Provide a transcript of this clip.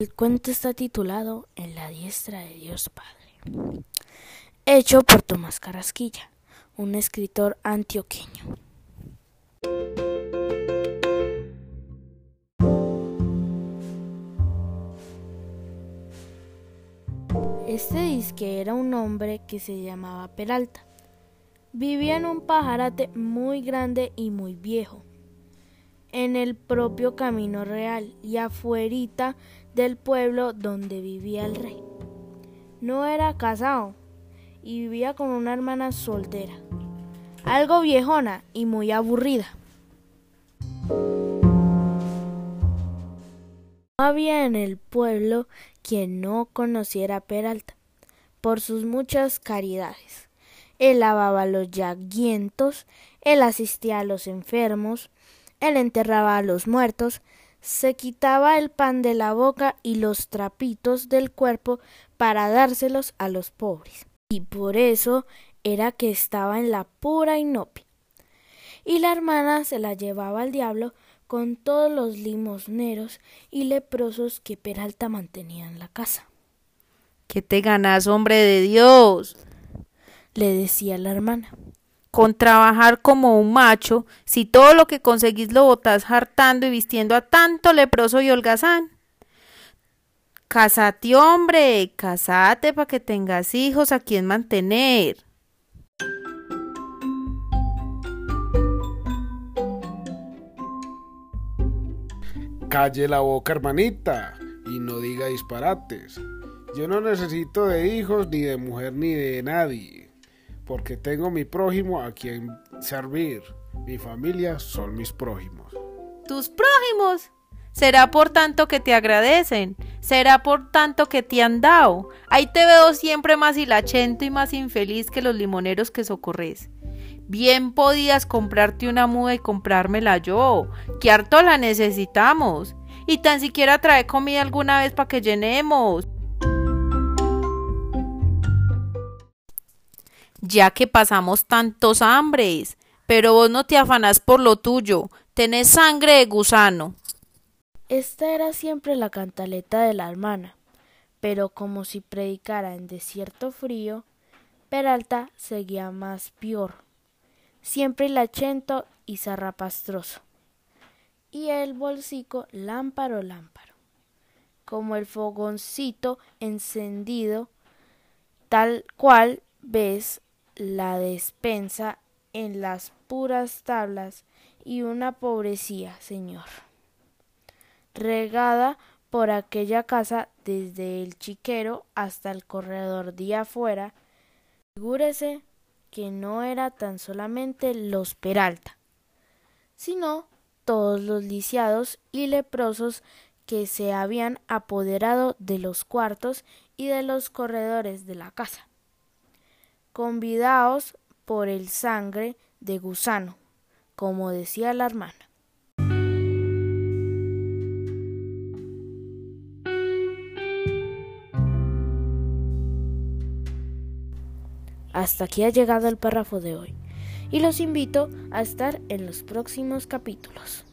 El cuento está titulado En la diestra de Dios Padre, hecho por Tomás Carrasquilla, un escritor antioqueño. Este disque era un hombre que se llamaba Peralta. Vivía en un pajarate muy grande y muy viejo, en el propio camino real y afuerita del pueblo donde vivía el rey. No era casado y vivía con una hermana soltera, algo viejona y muy aburrida. No había en el pueblo quien no conociera a Peralta por sus muchas caridades. Él lavaba los llaguientos, él asistía a los enfermos, él enterraba a los muertos, se quitaba el pan de la boca y los trapitos del cuerpo para dárselos a los pobres. Y por eso era que estaba en la pura inopia. Y la hermana se la llevaba al diablo con todos los limosneros y leprosos que Peralta mantenía en la casa. ¿Qué te ganas, hombre de Dios? le decía la hermana con trabajar como un macho, si todo lo que conseguís lo botás hartando y vistiendo a tanto leproso y holgazán. Casate, hombre, casate para que tengas hijos a quien mantener. Calle la boca, hermanita, y no diga disparates. Yo no necesito de hijos, ni de mujer, ni de nadie porque tengo mi prójimo a quien servir. Mi familia son mis prójimos. ¿Tus prójimos? Será por tanto que te agradecen, será por tanto que te han dado. Ahí te veo siempre más hilachento y más infeliz que los limoneros que socorres. Bien podías comprarte una muda y comprármela yo, que harto la necesitamos. Y tan siquiera trae comida alguna vez para que llenemos. Ya que pasamos tantos hambres. Pero vos no te afanas por lo tuyo, tenés sangre de gusano. Esta era siempre la cantaleta de la hermana, pero como si predicara en desierto frío, Peralta seguía más peor, siempre lachento y zarrapastroso, y el bolsico lámparo lámparo, como el fogoncito encendido, tal cual ves la despensa en las puras tablas y una pobrecía, señor, regada por aquella casa desde el chiquero hasta el corredor de afuera, figúrese que no era tan solamente los Peralta, sino todos los lisiados y leprosos que se habían apoderado de los cuartos y de los corredores de la casa convidaos por el sangre de gusano, como decía la hermana. Hasta aquí ha llegado el párrafo de hoy y los invito a estar en los próximos capítulos.